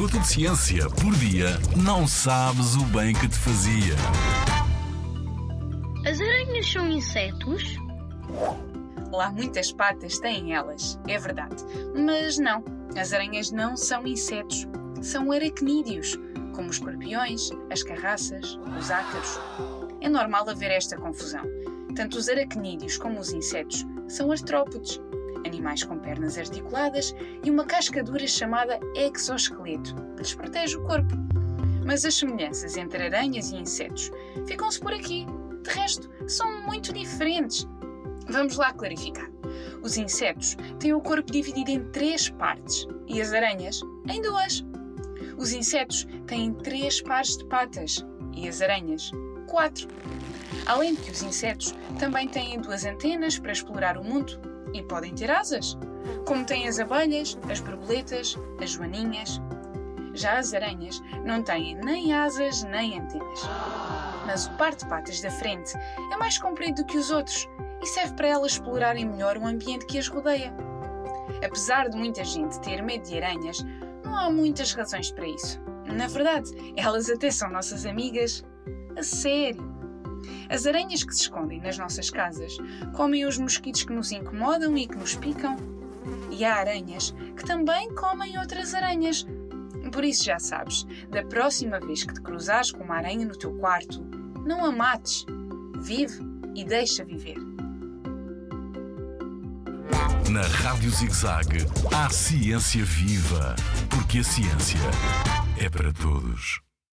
minuto de ciência por dia, não sabes o bem que te fazia. As aranhas são insetos? Lá muitas patas têm elas, é verdade. Mas não, as aranhas não são insetos, são aracnídeos, como os escorpiões, as carraças, os ácaros. É normal haver esta confusão. Tanto os aracnídeos como os insetos são artrópodes, animais com pernas articuladas e uma casca dura chamada exoesqueleto, que lhes protege o corpo. Mas as semelhanças entre aranhas e insetos ficam-se por aqui. De resto, são muito diferentes. Vamos lá clarificar. Os insetos têm o corpo dividido em três partes e as aranhas em duas. Os insetos têm três pares de patas e as aranhas quatro. Além de que os insetos também têm duas antenas para explorar o mundo e podem ter asas, como têm as abelhas, as borboletas, as joaninhas. Já as aranhas não têm nem asas nem antenas. Mas o par de patas da frente é mais comprido do que os outros e serve para elas explorarem melhor o ambiente que as rodeia. Apesar de muita gente ter medo de aranhas, não há muitas razões para isso. Na verdade, elas até são nossas amigas. A sério. As aranhas que se escondem nas nossas casas comem os mosquitos que nos incomodam e que nos picam. E há aranhas que também comem outras aranhas. Por isso já sabes, da próxima vez que te cruzares com uma aranha no teu quarto, não a mates. Vive e deixa viver. Na Rádio ZigZag, há ciência viva, porque a ciência é para todos.